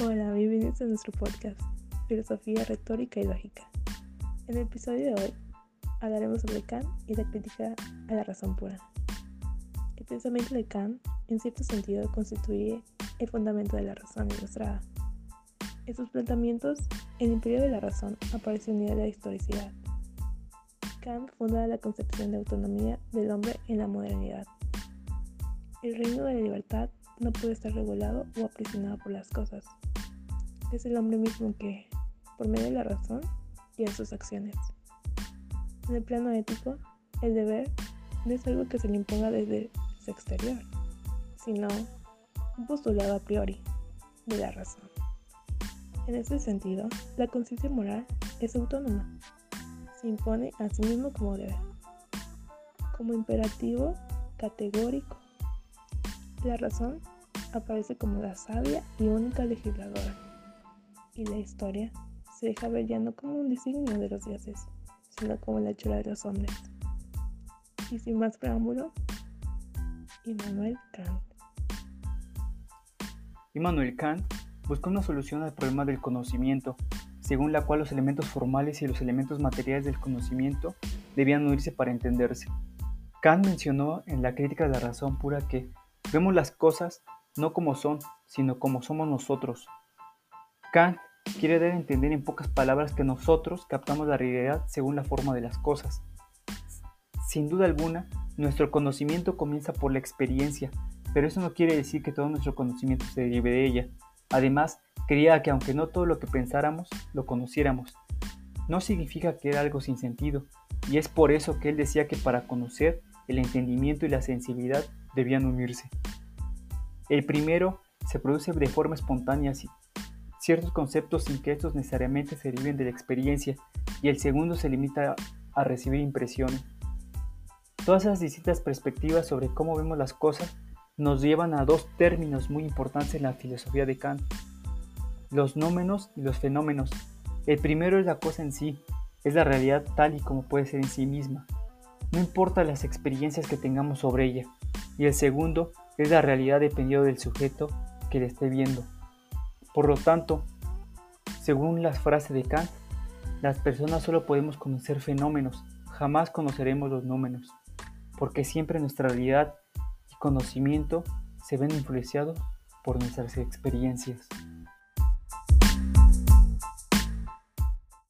Hola, bienvenidos a nuestro podcast, Filosofía Retórica y Lógica. En el episodio de hoy hablaremos sobre Kant y la crítica a la razón pura. El pensamiento de Kant, en cierto sentido, constituye el fundamento de la razón ilustrada. En sus planteamientos, el imperio de la razón aparece unida a la historicidad. Kant funda la concepción de autonomía del hombre en la modernidad. El reino de la libertad no puede estar regulado o aprisionado por las cosas. Es el hombre mismo que, por medio de la razón, guía sus acciones. En el plano ético, el deber no es algo que se le imponga desde su exterior, sino un postulado a priori de la razón. En este sentido, la conciencia moral es autónoma. Se impone a sí mismo como deber, como imperativo categórico. La razón aparece como la sabia y única legisladora. Y la historia se deja ver ya no como un designio de los dioses, sino como la hechura de los hombres. Y sin más preámbulo, Immanuel Kant. Immanuel Kant buscó una solución al problema del conocimiento, según la cual los elementos formales y los elementos materiales del conocimiento debían unirse para entenderse. Kant mencionó en la crítica de la razón pura que vemos las cosas no como son, sino como somos nosotros. Kant quiere dar a entender en pocas palabras que nosotros captamos la realidad según la forma de las cosas. Sin duda alguna, nuestro conocimiento comienza por la experiencia, pero eso no quiere decir que todo nuestro conocimiento se derive de ella. Además, creía que aunque no todo lo que pensáramos, lo conociéramos. No significa que era algo sin sentido, y es por eso que él decía que para conocer, el entendimiento y la sensibilidad debían unirse. El primero se produce de forma espontánea, ciertos conceptos sin que estos necesariamente se deriven de la experiencia, y el segundo se limita a recibir impresiones. Todas esas distintas perspectivas sobre cómo vemos las cosas nos llevan a dos términos muy importantes en la filosofía de Kant, los nómenos y los fenómenos. El primero es la cosa en sí, es la realidad tal y como puede ser en sí misma, no importa las experiencias que tengamos sobre ella. Y el segundo es la realidad dependiendo del sujeto que le esté viendo. Por lo tanto, según las frases de Kant, las personas solo podemos conocer fenómenos, jamás conoceremos los números, porque siempre nuestra realidad y conocimiento se ven influenciados por nuestras experiencias.